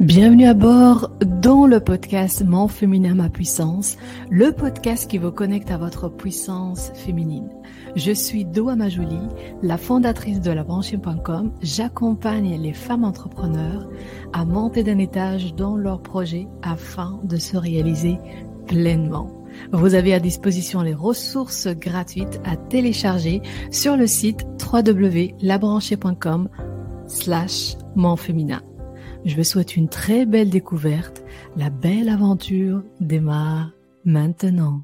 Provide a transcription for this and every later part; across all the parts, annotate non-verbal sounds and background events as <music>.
Bienvenue à bord dans le podcast Mon féminin, ma puissance, le podcast qui vous connecte à votre puissance féminine. Je suis Doa Majouli, la fondatrice de labranchine.com. J'accompagne les femmes entrepreneurs à monter d'un étage dans leurs projets afin de se réaliser pleinement. Vous avez à disposition les ressources gratuites à télécharger sur le site www.labranchée.com slash. Je vous souhaite une très belle découverte. La belle aventure démarre maintenant.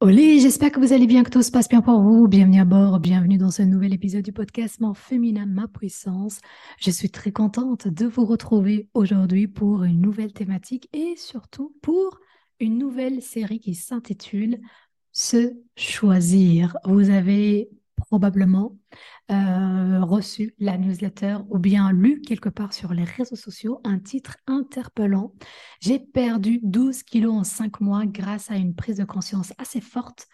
Olé, j'espère que vous allez bien, que tout se passe bien pour vous. Bienvenue à bord, bienvenue dans ce nouvel épisode du podcast Mon féminin, ma puissance. Je suis très contente de vous retrouver aujourd'hui pour une nouvelle thématique et surtout pour une nouvelle série qui s'intitule Se choisir. Vous avez probablement euh, reçu la newsletter ou bien lu quelque part sur les réseaux sociaux un titre interpellant. J'ai perdu 12 kilos en 5 mois grâce à une prise de conscience assez forte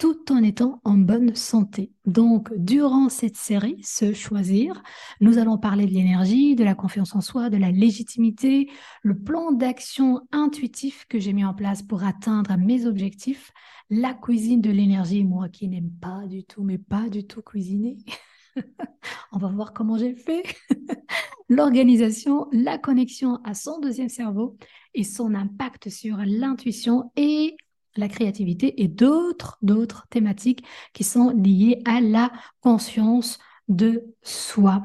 tout en étant en bonne santé. Donc, durant cette série, Se choisir, nous allons parler de l'énergie, de la confiance en soi, de la légitimité, le plan d'action intuitif que j'ai mis en place pour atteindre mes objectifs, la cuisine de l'énergie, moi qui n'aime pas du tout, mais pas du tout cuisiner. <laughs> On va voir comment j'ai fait. <laughs> L'organisation, la connexion à son deuxième cerveau et son impact sur l'intuition et la créativité et d'autres, thématiques qui sont liées à la conscience de soi.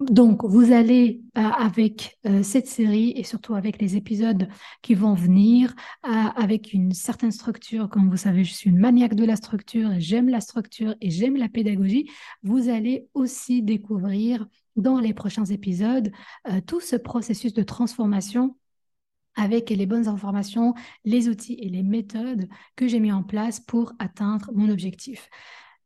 Donc, vous allez euh, avec euh, cette série et surtout avec les épisodes qui vont venir, euh, avec une certaine structure. Comme vous savez, je suis une maniaque de la structure, j'aime la structure et j'aime la pédagogie. Vous allez aussi découvrir dans les prochains épisodes tout ce processus de transformation avec les bonnes informations, les outils et les méthodes que j'ai mis en place pour atteindre mon objectif.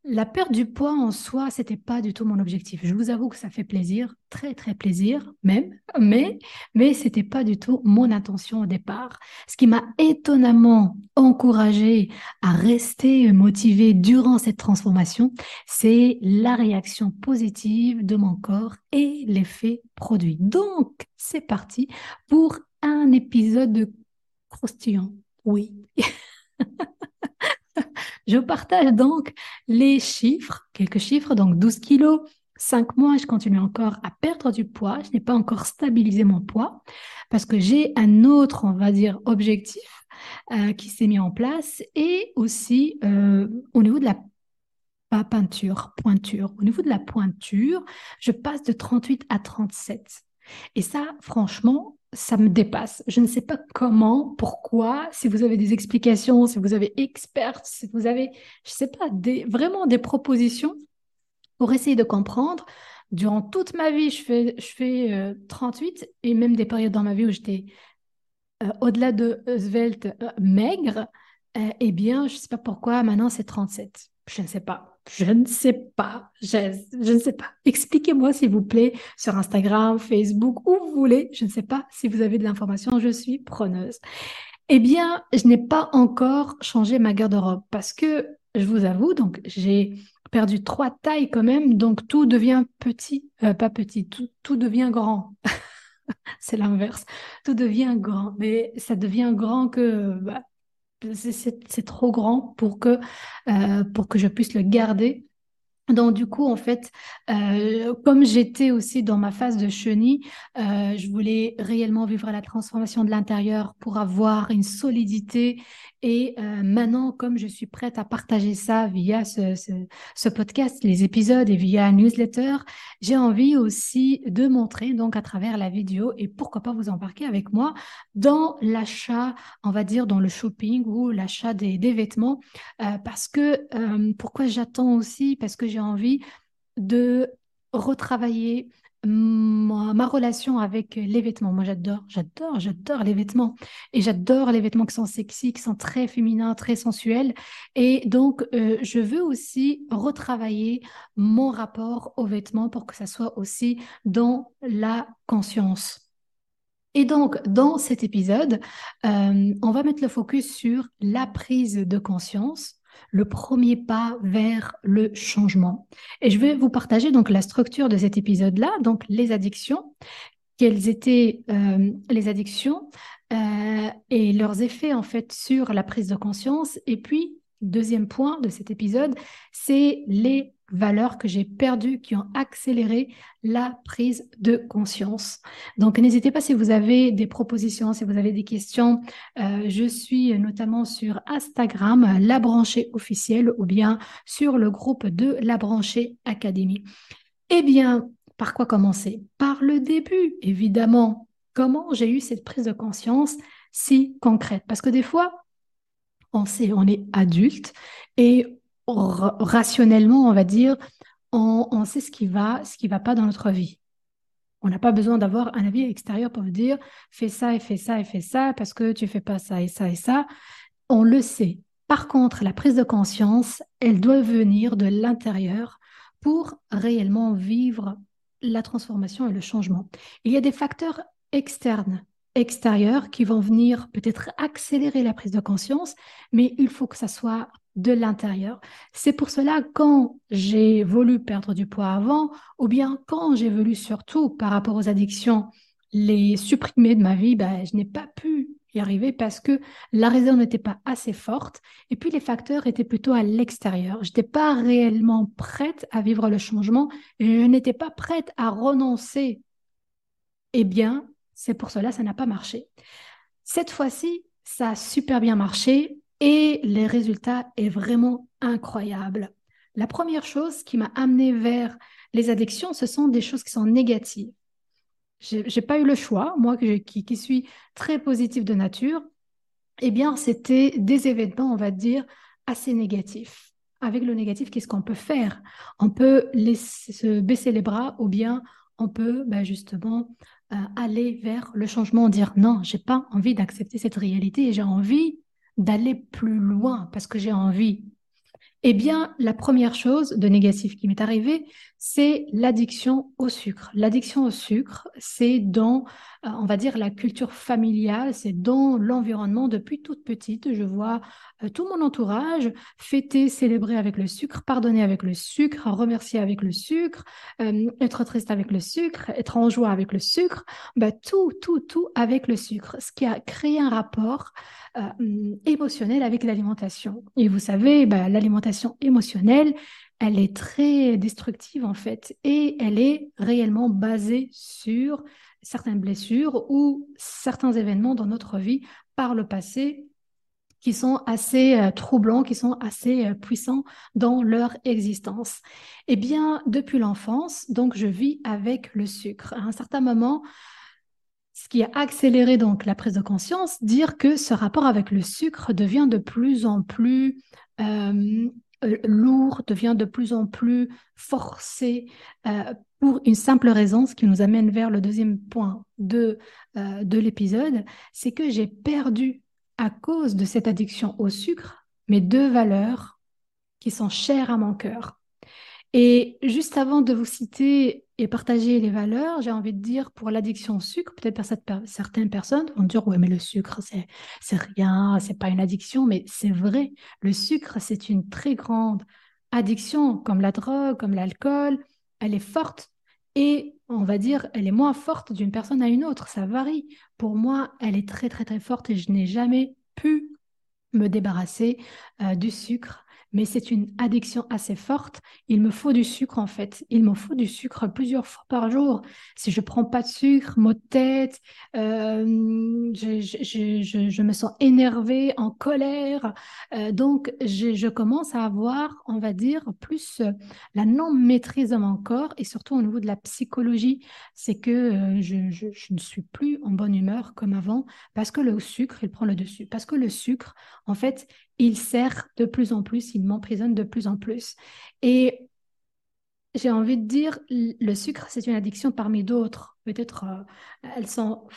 La perte du poids en soi, c'était pas du tout mon objectif. Je vous avoue que ça fait plaisir, très très plaisir même, mais mais c'était pas du tout mon intention au départ. Ce qui m'a étonnamment encouragé à rester motivé durant cette transformation, c'est la réaction positive de mon corps et l'effet produit. Donc, c'est parti pour un épisode de croustillant. Oui. <laughs> Je partage donc les chiffres, quelques chiffres, donc 12 kilos, 5 mois, je continue encore à perdre du poids, je n'ai pas encore stabilisé mon poids parce que j'ai un autre, on va dire, objectif euh, qui s'est mis en place et aussi euh, au niveau de la peinture, pointure. Au niveau de la pointure, je passe de 38 à 37. Et ça, franchement, ça me dépasse. Je ne sais pas comment, pourquoi, si vous avez des explications, si vous avez experts, si vous avez, je ne sais pas, vraiment des propositions pour essayer de comprendre. Durant toute ma vie, je fais, je fais 38 euh, et même des périodes dans ma vie où j'étais euh, au-delà de svelte, euh, maigre. eh bien, je ne sais pas pourquoi, maintenant c'est 37. Je ne sais pas. Je ne sais pas. Je, ne sais pas. Expliquez-moi, s'il vous plaît, sur Instagram, Facebook, où vous voulez. Je ne sais pas si vous avez de l'information. Je suis preneuse. Eh bien, je n'ai pas encore changé ma garde-robe parce que, je vous avoue, donc j'ai perdu trois tailles quand même, donc tout devient petit, euh, pas petit, tout, tout devient grand. <laughs> C'est l'inverse. Tout devient grand, mais ça devient grand que bah, c'est trop grand pour que, euh, pour que je puisse le garder. Donc du coup, en fait, euh, comme j'étais aussi dans ma phase de chenille, euh, je voulais réellement vivre la transformation de l'intérieur pour avoir une solidité et euh, maintenant, comme je suis prête à partager ça via ce, podcast, les épisodes et via un newsletter, j'ai envie aussi de montrer donc à travers la vidéo et pourquoi pas vous embarquer avec moi dans l'achat, on va dire dans le shopping ou l'achat des, des, vêtements. Euh, parce que euh, pourquoi j'attends aussi? Parce que j'ai envie de retravailler ma, relation avec les vêtements. Moi, j'adore, j'adore, j'adore les vêtements. Et j'adore les vêtements qui sont sexy, qui sont très féminins, très sensuels. Et donc, euh, je veux aussi retravailler mon rapport aux vêtements pour que ça soit aussi dans la conscience. Et donc, dans cet épisode, euh, on va mettre le focus sur la prise de conscience le premier pas vers le changement. Et je vais vous partager donc la structure de cet épisode-là, donc les addictions, quelles étaient euh, les addictions euh, et leurs effets en fait sur la prise de conscience. Et puis, deuxième point de cet épisode, c'est les valeurs que j'ai perdues qui ont accéléré la prise de conscience. Donc, n'hésitez pas si vous avez des propositions, si vous avez des questions. Euh, je suis notamment sur Instagram, La Branchée officielle, ou bien sur le groupe de La Branchée Académie. Eh bien, par quoi commencer? Par le début, évidemment. Comment j'ai eu cette prise de conscience si concrète? Parce que des fois, on sait, on est adulte et rationnellement, on va dire, on, sait ce qui va, ce qui va pas dans notre vie. On n'a pas besoin d'avoir un avis extérieur pour dire fais ça et fais ça et fais ça parce que tu fais pas ça et ça et ça. On le sait. Par contre, la prise de conscience, elle doit venir de l'intérieur pour réellement vivre la transformation et le changement. Il y a des facteurs externes, extérieurs, qui vont venir peut-être accélérer la prise de conscience, mais il faut que ça soit de l'intérieur. C'est pour cela quand j'ai voulu perdre du poids avant, ou bien quand j'ai voulu surtout par rapport aux addictions les supprimer de ma vie, ben, je n'ai pas pu y arriver parce que la raison n'était pas assez forte et puis les facteurs étaient plutôt à l'extérieur. Je n'étais pas réellement prête à vivre le changement et je n'étais pas prête à renoncer. Eh bien, c'est pour cela ça n'a pas marché. Cette fois-ci, ça a super bien marché et les résultats est vraiment incroyable. La première chose qui m'a amené vers les addictions, ce sont des choses qui sont négatives. J'ai pas eu le choix, moi qui, qui, suis très positive de nature, eh bien, c'était des événements, on va dire, assez négatifs. Avec le négatif, qu'est-ce qu'on peut faire? On peut se baisser les bras ou bien on peut bah, justement euh, aller vers le changement, dire non, j'ai pas envie d'accepter cette réalité et j'ai envie d'aller plus loin parce que j'ai envie. Eh bien, la première chose de négatif qui m'est arrivée, c'est l'addiction au sucre. L'addiction au sucre, c'est dans, euh, on va dire, la culture familiale, c'est dans l'environnement. Depuis toute petite, je vois euh, tout mon entourage fêter, célébrer avec le sucre, pardonner avec le sucre, remercier avec le sucre, euh, être triste avec le sucre, être en joie avec le sucre, bah, tout, tout, tout avec le sucre, ce qui a créé un rapport émotionnel avec l'alimentation. Et vous savez, bah, l'alimentation émotionnelle, elle est très destructive en fait et elle est réellement basée sur certaines blessures ou certains événements dans notre vie par le passé qui sont assez euh, troublants, qui sont assez euh, puissants dans leur existence. Eh bien, depuis l'enfance, donc je vis avec le sucre. À un certain moment, ce qui a accéléré donc la prise de conscience, dire que ce rapport avec le sucre devient de plus en plus euh, euh, lourd, devient de plus en plus forcé euh, pour une simple raison, ce qui nous amène vers le deuxième point de, de l'épisode, c'est que j'ai perdu à cause de cette addiction au sucre mes deux valeurs qui sont chères à mon cœur. Et juste avant de vous citer et partager les valeurs, j'ai envie de dire pour l'addiction au sucre, peut-être certaines personnes vont dire ouais mais le sucre c'est c'est rien, c'est pas une addiction, mais c'est vrai, le sucre c'est une très grande addiction comme la drogue, comme l'alcool, elle est forte et on va dire elle est moins forte d'une personne à une autre, ça varie. Pour moi, elle est très très très forte et je n'ai jamais pu me débarrasser euh, du sucre mais c'est une addiction assez forte. Il me faut du sucre en fait. Il me faut du sucre plusieurs fois par jour. Si je prends pas de sucre, maux de tête, euh, je, je, je, je, me sens énervée, en colère. Euh, donc je, commence à avoir, on va dire, plus euh, la non-maîtrise de mon corps et surtout au niveau de la psychologie. C'est que je, ne suis plus en bonne humeur comme avant parce que le sucre, il prend le dessus. Parce que le sucre, en fait, il sert de plus en plus, il m'emprisonne de plus en plus. Et j'ai envie de dire, le sucre, c'est une addiction parmi d'autres. Peut-être euh, elles sont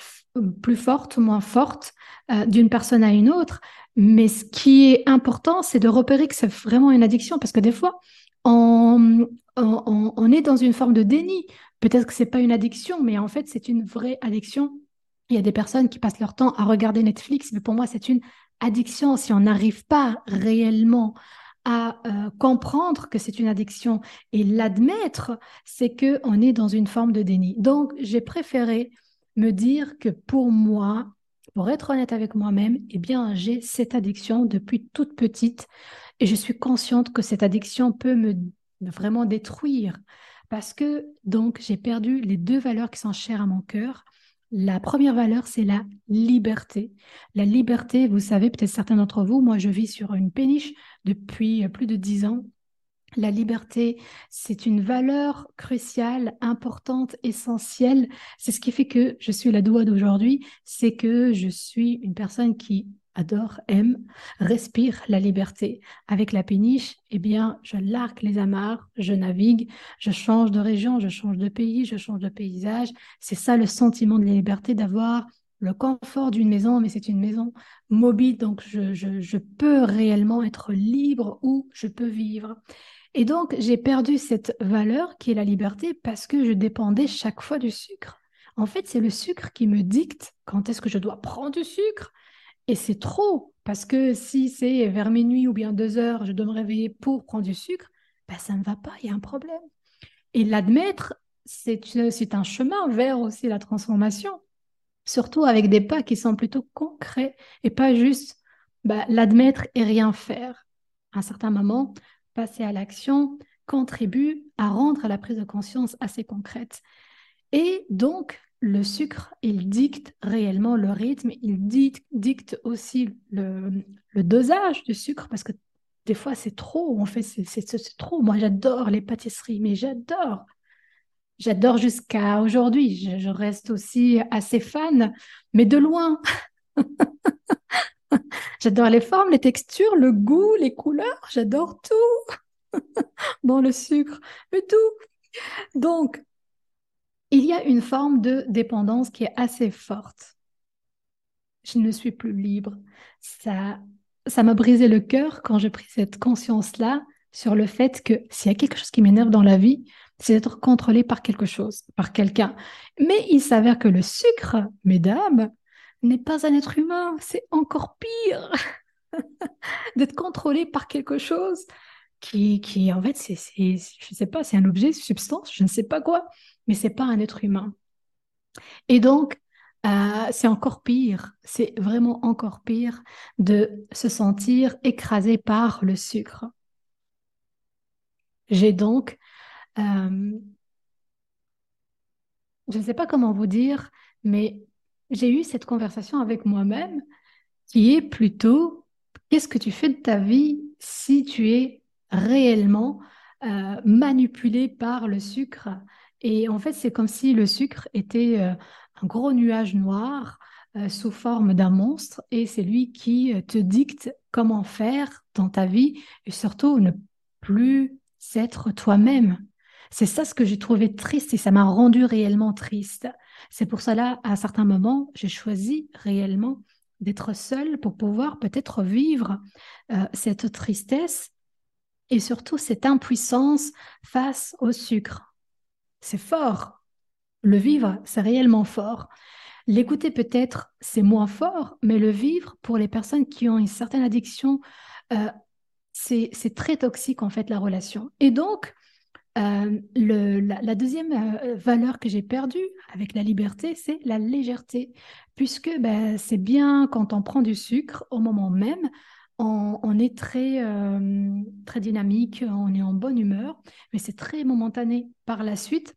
plus fortes moins fortes euh, d'une personne à une autre. Mais ce qui est important, c'est de repérer que c'est vraiment une addiction. Parce que des fois, on, on, est dans une forme de déni. Peut-être que c'est pas une addiction, mais en fait, c'est une vraie addiction. Il y a des personnes qui passent leur temps à regarder Netflix, mais pour moi, c'est une addiction, si on n'arrive pas réellement à euh, comprendre que c'est une addiction et l'admettre, c'est que on est dans une forme de déni. Donc, j'ai préféré me dire que pour moi, pour être honnête avec moi-même, eh bien, j'ai cette addiction depuis toute petite et je suis consciente que cette addiction peut me vraiment détruire parce que donc j'ai perdu les deux valeurs qui sont chères à mon cœur. La première valeur, c'est la liberté. La liberté, vous savez, peut-être certains d'entre vous, moi je vis sur une péniche depuis plus de dix ans la liberté, c'est une valeur cruciale, importante, essentielle. C'est ce qui fait que je suis la doua d'aujourd'hui, c'est que je suis une personne qui adore, aime, respire la liberté. Avec la péniche, eh bien, je largue les amarres, je navigue, je change de région, je change de pays, je change de paysage. C'est ça le sentiment de la liberté, d'avoir le confort d'une maison, mais c'est une maison mobile, donc je, je, peux réellement être libre où je peux vivre. Et donc, j'ai perdu cette valeur qui est la liberté parce que je dépendais chaque fois du sucre. En fait, c'est le sucre qui me dicte quand est-ce que je dois prendre du sucre. Et c'est trop, parce que si c'est vers minuit ou bien deux heures, je dois me réveiller pour prendre du sucre, ben ça ne va pas, il y a un problème. Et l'admettre, c'est un chemin vers aussi la transformation, surtout avec des pas qui sont plutôt concrets et pas juste ben, l'admettre et rien faire. À un certain moment, passer à l'action contribue à rendre la prise de conscience assez concrète. Et donc, le sucre, il dicte réellement le rythme, il dicte, aussi le, dosage du sucre, parce que des fois, c'est trop, en fait, c'est trop. Moi, j'adore les pâtisseries, mais j'adore. J'adore jusqu'à aujourd'hui. Je, je, reste aussi assez fan, mais de loin. <laughs> J'adore les formes, les textures, le goût, les couleurs, j'adore tout <laughs> dans le sucre, mais tout. Donc, il y a une forme de dépendance qui est assez forte. Je ne suis plus libre. Ça, ça m'a brisé le cœur quand j'ai pris cette conscience-là sur le fait que s'il y a quelque chose qui m'énerve dans la vie, c'est d'être contrôlé par quelque chose, par quelqu'un. Mais il s'avère que le sucre, mesdames, n'est pas un être humain, c'est encore pire <laughs> d'être contrôlé par quelque chose qui, qui en fait, c'est, je sais pas, c'est un objet, substance, je ne sais pas quoi, mais c'est pas un être humain. Et donc, euh, c'est encore pire, c'est vraiment encore pire de se sentir écrasé par le sucre. J'ai donc, euh, je ne sais pas comment vous dire, mais j'ai eu cette conversation avec moi-même qui est plutôt qu'est-ce que tu fais de ta vie si tu es réellement euh, manipulé par le sucre? Et en fait, c'est comme si le sucre était euh, un gros nuage noir euh, sous forme d'un monstre et c'est lui qui te dicte comment faire dans ta vie et surtout ne plus être toi-même. C'est ça ce que j'ai trouvé triste et ça m'a rendu réellement triste. C'est pour cela, à certains moments, j'ai choisi réellement d'être seule pour pouvoir peut-être vivre euh, cette tristesse et surtout cette impuissance face au sucre. C'est fort. Le vivre, c'est réellement fort. L'écouter peut-être, c'est moins fort, mais le vivre, pour les personnes qui ont une certaine addiction, euh, c'est très toxique en fait la relation. Et donc, euh, la, deuxième euh, valeur que j'ai perdue avec la liberté, c'est la légèreté, puisque ben, c'est bien quand on prend du sucre au moment même, on, est très, euh, très dynamique, on est en bonne humeur, mais c'est très momentané. Par la suite,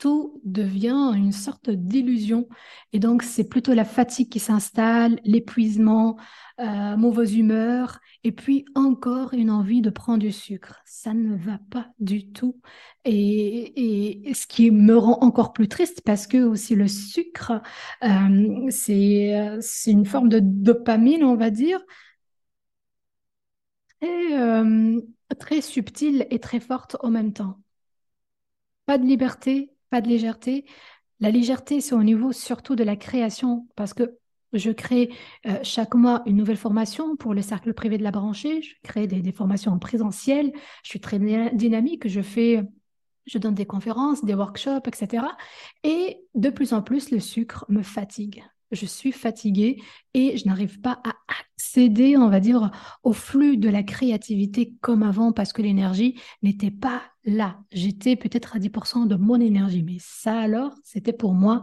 tout devient une sorte d'illusion. Et donc, c'est plutôt la fatigue qui s'installe, l'épuisement, euh, mauvaise humeur, et puis encore une envie de prendre du sucre. Ça ne va pas du tout. Et, ce qui me rend encore plus triste, parce que aussi le sucre, euh, c'est une forme de dopamine, on va dire, et, euh, très subtile et très forte en même temps. Pas de liberté, pas de légèreté. La légèreté, c'est au niveau surtout de la création, parce que je crée euh, chaque mois une nouvelle formation pour le cercle privé de la branchée. Je crée des, formations en présentiel. Je suis très dynamique. Je fais, je donne des conférences, des workshops, etc. Et de plus en plus, le sucre me fatigue. Je suis fatiguée et je n'arrive pas à accéder, on va dire, au flux de la créativité comme avant parce que l'énergie n'était pas là. J'étais peut-être à 10% de mon énergie, mais ça alors, c'était pour moi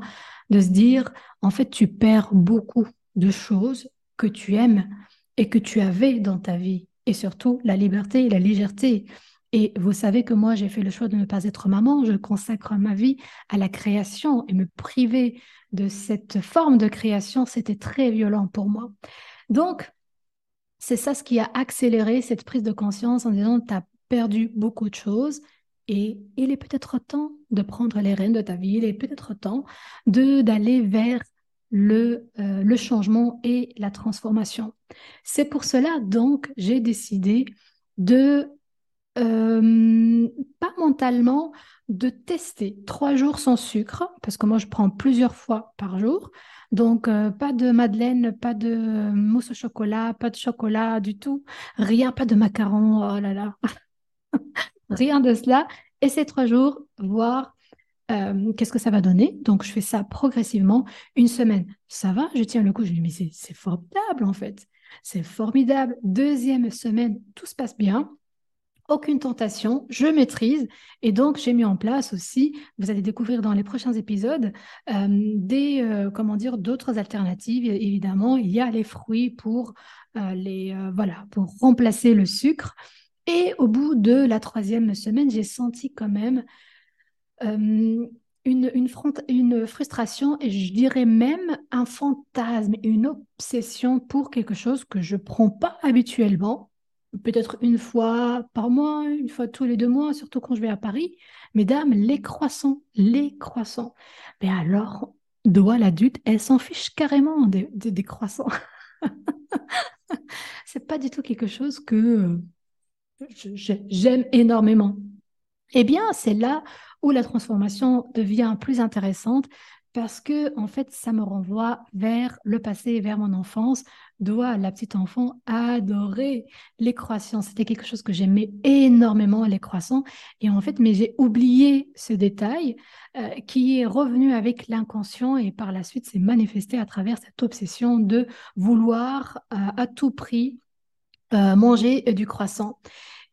de se dire, en fait, tu perds beaucoup de choses que tu aimes et que tu avais dans ta vie, et surtout la liberté et la légèreté. Et vous savez que moi, j'ai fait le choix de ne pas être maman. Je consacre ma vie à la création et me priver de cette forme de création, c'était très violent pour moi. Donc, c'est ça ce qui a accéléré cette prise de conscience en disant, tu as perdu beaucoup de choses et il est peut-être temps de prendre les rênes de ta vie, il est peut-être temps de d'aller vers le, euh, le changement et la transformation. C'est pour cela donc j'ai décidé de euh, pas mentalement de tester trois jours sans sucre, parce que moi je prends plusieurs fois par jour. Donc, euh, pas de madeleine, pas de mousse au chocolat, pas de chocolat du tout, rien, pas de macarons, oh là là, <laughs> rien de cela. Et ces trois jours, voir euh, qu'est-ce que ça va donner. Donc, je fais ça progressivement. Une semaine, ça va, je tiens le coup, je me dis, mais c'est formidable en fait. C'est formidable. Deuxième semaine, tout se passe bien aucune tentation, je maîtrise. Et donc, j'ai mis en place aussi, vous allez découvrir dans les prochains épisodes, euh, des, euh, comment dire, d'autres alternatives. Évidemment, il y a les fruits pour, euh, les, voilà, pour remplacer le sucre. Et au bout de la troisième semaine, j'ai senti quand même une, une, une, frustration et je dirais même un fantasme, une obsession pour quelque chose que je ne prends pas habituellement peut-être une fois par mois, une fois tous les deux mois, surtout quand je vais à Paris. Mesdames, les croissants, les croissants. Mais alors, doit l'adulte, elle s'en fiche carrément des, des, croissants. <laughs> C'est pas du tout quelque chose que euh, j'aime énormément. Eh bien, c'est là où la transformation devient plus intéressante parce que en fait, ça me renvoie vers le passé, vers mon enfance. Doit la petite enfant adorer les croissants. C'était quelque chose que j'aimais énormément les croissants. Et en fait, mais j'ai oublié ce détail euh, qui est revenu avec l'inconscient et par la suite s'est manifesté à travers cette obsession de vouloir euh, à tout prix euh, manger du croissant.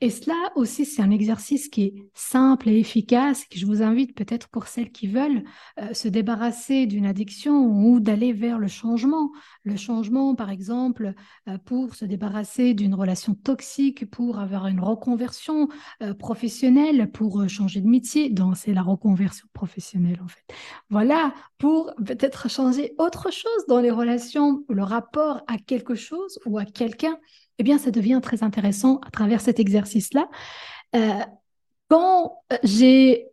Et cela aussi, c'est un exercice qui est simple et efficace, que je vous invite peut-être pour celles qui veulent euh, se débarrasser d'une addiction ou d'aller vers le changement. Le changement, par exemple, euh, pour se débarrasser d'une relation toxique, pour avoir une reconversion euh, professionnelle, pour changer de métier. Donc, c'est la reconversion professionnelle, en fait. Voilà, pour peut-être changer autre chose dans les relations, le rapport à quelque chose ou à quelqu'un eh bien, ça devient très intéressant à travers cet exercice-là. Euh, quand euh, j'ai,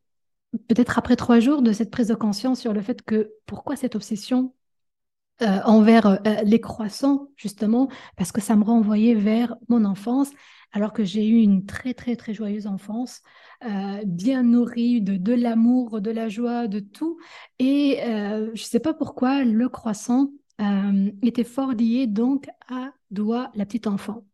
peut-être après trois jours de cette prise de conscience sur le fait que pourquoi cette obsession euh, envers les croissants, justement, parce que ça me renvoyait vers mon enfance, alors que j'ai eu une très, très, très joyeuse enfance, bien nourrie de, de l'amour, de la joie, de tout. Et je ne sais pas pourquoi le croissant était fort lié donc à doit la petite enfant.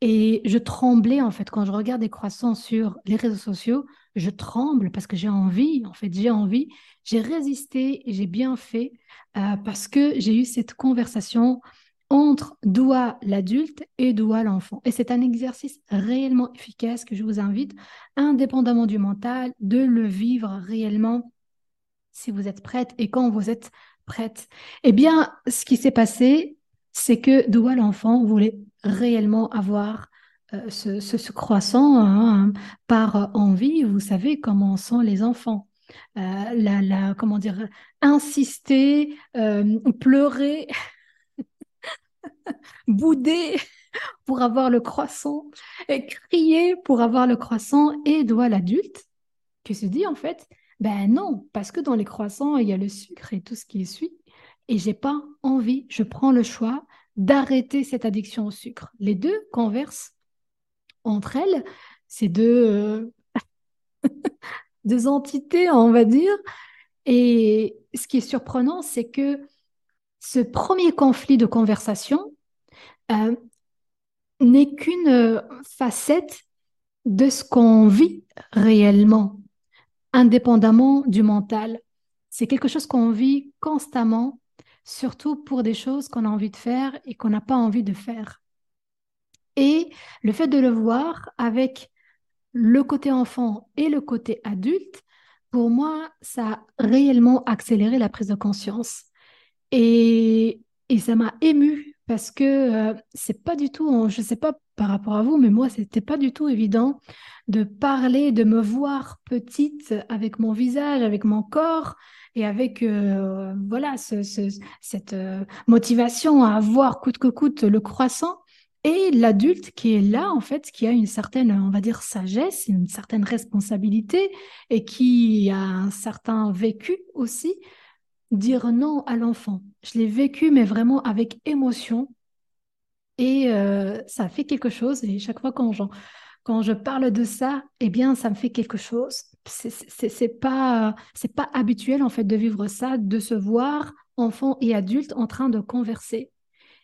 Et je tremblais en fait quand je regarde des croissants sur les réseaux sociaux, je tremble parce que j'ai envie, en fait, j'ai envie, j'ai résisté et j'ai bien fait euh, parce que j'ai eu cette conversation entre doit l'adulte et doit l'enfant. Et c'est un exercice réellement efficace que je vous invite, indépendamment du mental, de le vivre réellement si vous êtes prête et quand vous êtes prête. Eh bien, ce qui s'est passé, c'est que Doua l'enfant voulait réellement avoir euh, ce, croissant hein, par envie. Vous savez comment sont les enfants. Euh, la, comment dire, insister, euh, pleurer, <laughs> bouder pour avoir le croissant, et crier pour avoir le croissant, et doit l'adulte qui se dit en fait, ben non, parce que dans les croissants, il y a le sucre et tout ce qui suit et j'ai pas envie, je prends le choix d'arrêter cette addiction au sucre. Les deux conversent entre elles, ces deux, euh, <laughs> deux entités, on va dire. Et ce qui est surprenant, c'est que ce premier conflit de conversation euh, n'est qu'une facette de ce qu'on vit réellement, indépendamment du mental. C'est quelque chose qu'on vit constamment surtout pour des choses qu'on a envie de faire et qu'on n'a pas envie de faire. Et le fait de le voir avec le côté enfant et le côté adulte, pour moi, ça a réellement accéléré la prise de conscience. Et, et ça m'a émue parce que euh, c'est pas du tout, je sais pas par rapport à vous, mais moi, c'était pas du tout évident de parler, de me voir petite avec mon visage, avec mon corps et avec euh, voilà cette euh, motivation à avoir coûte que coûte le croissant. Et l'adulte qui est là, en fait, qui a une certaine, on va dire, sagesse, une certaine responsabilité et qui a un certain vécu aussi, dire non à l'enfant. Je l'ai vécu, mais vraiment avec émotion. Et euh, ça fait quelque chose. Et chaque fois quand, quand je parle de ça, eh bien, ça me fait quelque chose. C'est pas, pas habituel, en fait, de vivre ça, de se voir, enfant et adulte, en train de converser.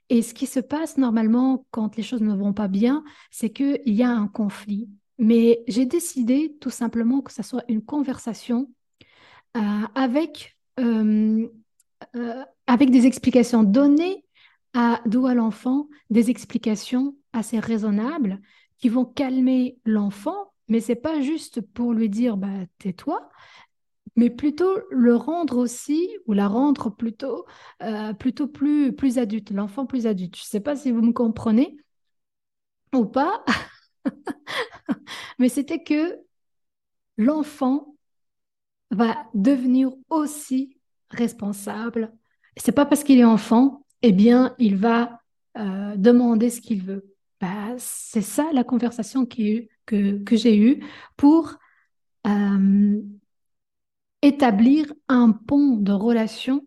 Et ce qui se passe normalement quand les choses ne vont pas bien, c'est qu'il y a un conflit. Mais j'ai décidé tout simplement que ce soit une conversation euh, avec, euh, euh, avec des explications données à d'où à l'enfant, des explications assez raisonnables qui vont calmer l'enfant, mais c'est pas juste pour lui dire bah tais-toi, mais plutôt le rendre aussi, ou la rendre plutôt, euh, plutôt plus, plus adulte, l'enfant plus adulte. Je sais pas si vous me comprenez ou pas, <laughs> mais c'était que l'enfant va devenir aussi responsable. C'est pas parce qu'il est enfant, eh bien, il va euh, demander ce qu'il veut. Bah, c'est ça la conversation que, j'ai eue pour euh, établir un pont de relation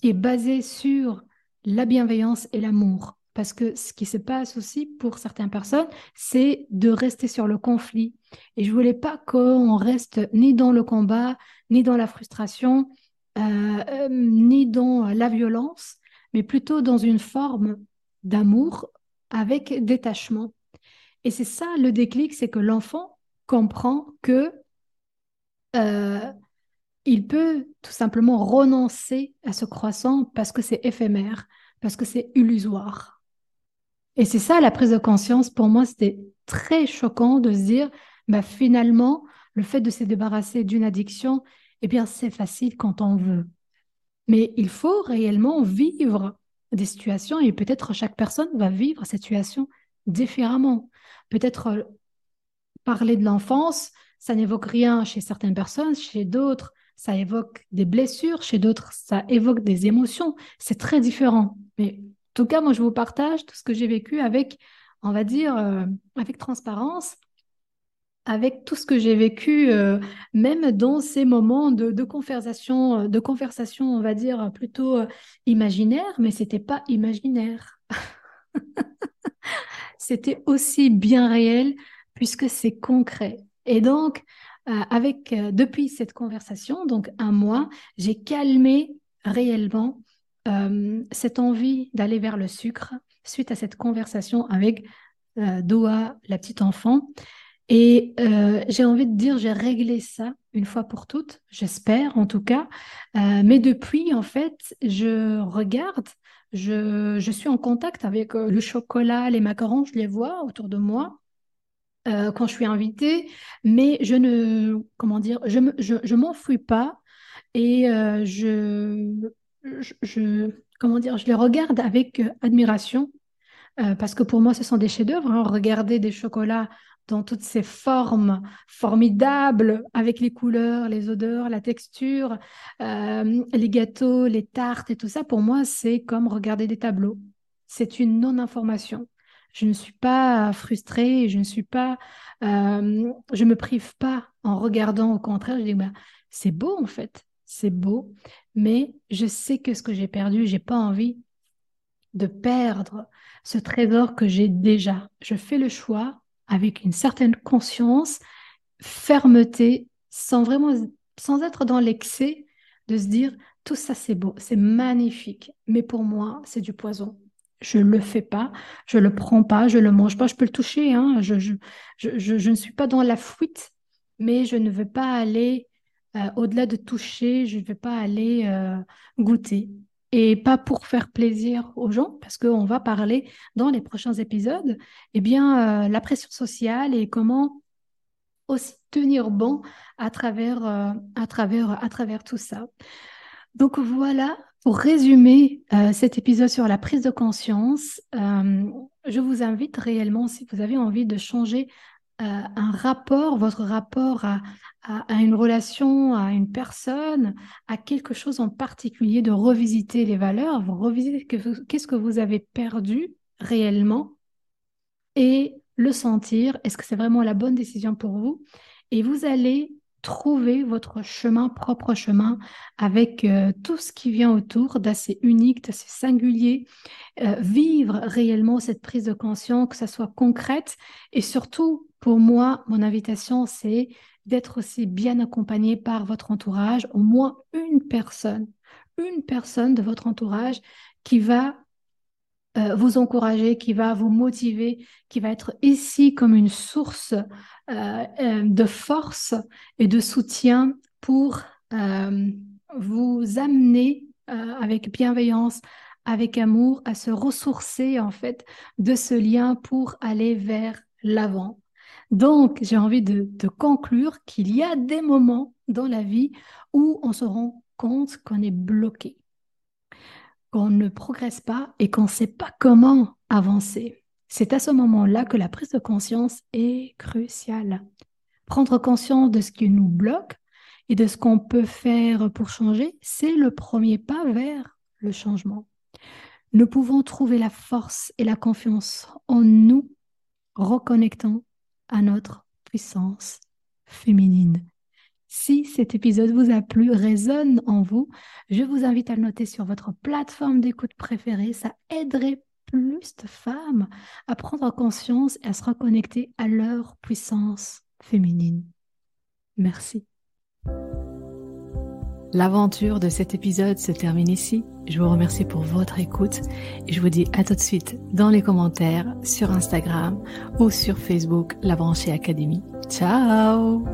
qui est basé sur la bienveillance et l'amour. Parce que ce qui se passe aussi pour certaines personnes, c'est de rester sur le conflit. Et je voulais pas qu'on reste ni dans le combat, ni dans la frustration, euh, euh, ni dans la violence, mais plutôt dans une forme d'amour avec détachement. Et c'est ça le déclic, c'est que l'enfant comprend que euh, il peut tout simplement renoncer à ce croissant parce que c'est éphémère, parce que c'est illusoire. Et c'est ça la prise de conscience. Pour moi, c'était très choquant de se dire, bah, finalement, le fait de se débarrasser d'une addiction, eh bien, c'est facile quand on veut. Mais il faut réellement vivre des situations et peut-être chaque personne va vivre cette situation différemment. Peut-être euh, parler de l'enfance, ça n'évoque rien chez certaines personnes, chez d'autres, ça évoque des blessures, chez d'autres, ça évoque des émotions. C'est très différent. Mais tout cas, moi, je vous partage tout ce que j'ai vécu avec, on va dire, euh, avec transparence, avec tout ce que j'ai vécu, euh, même dans ces moments de, conversation, de conversation, on va dire, plutôt euh, imaginaire, mais c'était pas imaginaire. <laughs> c'était aussi bien réel puisque c'est concret. Et donc, euh, avec, euh, depuis cette conversation, donc un mois, j'ai calmé réellement euh, cette envie d'aller vers le sucre suite à cette conversation avec Doha, la petite enfant. Et j'ai envie de dire, j'ai réglé ça une fois pour toutes, j'espère en tout cas. mais depuis, en fait, je regarde, je, je suis en contact avec le chocolat, les macarons, je les vois autour de moi. Euh, quand je suis invitée, mais je ne, comment dire, je ne je, je m'enfuis pas et euh, je, je, comment dire, je les regarde avec euh, admiration parce que pour moi, ce sont des chefs-d'œuvre. Hein. Regarder des chocolats dans toutes ces formes formidables, avec les couleurs, les odeurs, la texture, les gâteaux, les tartes et tout ça, pour moi, c'est comme regarder des tableaux. C'est une non-information. Je ne suis pas frustrée, je ne suis pas, euh, je me prive pas en regardant. Au contraire, je dis bah, c'est beau en fait, c'est beau, mais je sais que ce que j'ai perdu, j'ai pas envie de perdre ce trésor que j'ai déjà. Je fais le choix avec une certaine conscience, fermeté, sans vraiment, sans être dans l'excès, de se dire tout ça c'est beau, c'est magnifique, mais pour moi c'est du poison je le fais pas, je le prends pas, je le mange pas, je peux le toucher, hein, je, je, je, je, ne suis pas dans la fuite, mais je ne veux pas aller euh, au-delà de toucher, je ne veux pas aller euh, goûter. et pas pour faire plaisir aux gens, parce qu'on va parler dans les prochains épisodes, eh bien, euh, la pression sociale et comment aussi tenir bon à travers, à travers, à travers tout ça. Donc voilà, pour résumer cet épisode sur la prise de conscience, je vous invite réellement, si vous avez envie de changer un rapport, votre rapport à, à, une relation, à une personne, à quelque chose en particulier, de revisiter les valeurs, vous revisiter qu'est-ce que vous avez perdu réellement et le sentir. Est-ce que c'est vraiment la bonne décision pour vous? Et vous allez trouver votre chemin, propre chemin, avec euh, tout ce qui vient autour d'assez unique, d'assez singulier. Euh, vivre réellement cette prise de conscience, que ça soit concrète. Et surtout, pour moi, mon invitation, c'est d'être aussi bien accompagné par votre entourage, au moins une personne, une personne de votre entourage qui va euh, vous encourager, qui va vous motiver, qui va être ici comme une source euh, euh, de force et de soutien pour vous amener avec bienveillance, avec amour, à se ressourcer en fait de ce lien pour aller vers l'avant. Donc, j'ai envie de, conclure qu'il y a des moments dans la vie où on se rend compte qu'on est bloqué, qu'on ne progresse pas et qu'on ne sait pas comment avancer. C'est à ce moment-là que la prise de conscience est cruciale. Prendre conscience de ce qui nous bloque et de ce qu'on peut faire pour changer, c'est le premier pas vers le changement. Nous pouvons trouver la force et la confiance en nous, reconnectant à notre puissance féminine. Si cet épisode vous a plu, résonne en vous, je vous invite à le noter sur votre plateforme d'écoute préférée. Ça aiderait plus de femmes à prendre conscience et à se reconnecter à leur puissance féminine. Merci. L'aventure de cet épisode se termine ici. Je vous remercie pour votre écoute et je vous dis à tout de suite dans les commentaires sur Instagram ou sur Facebook La Branchée Académie. Ciao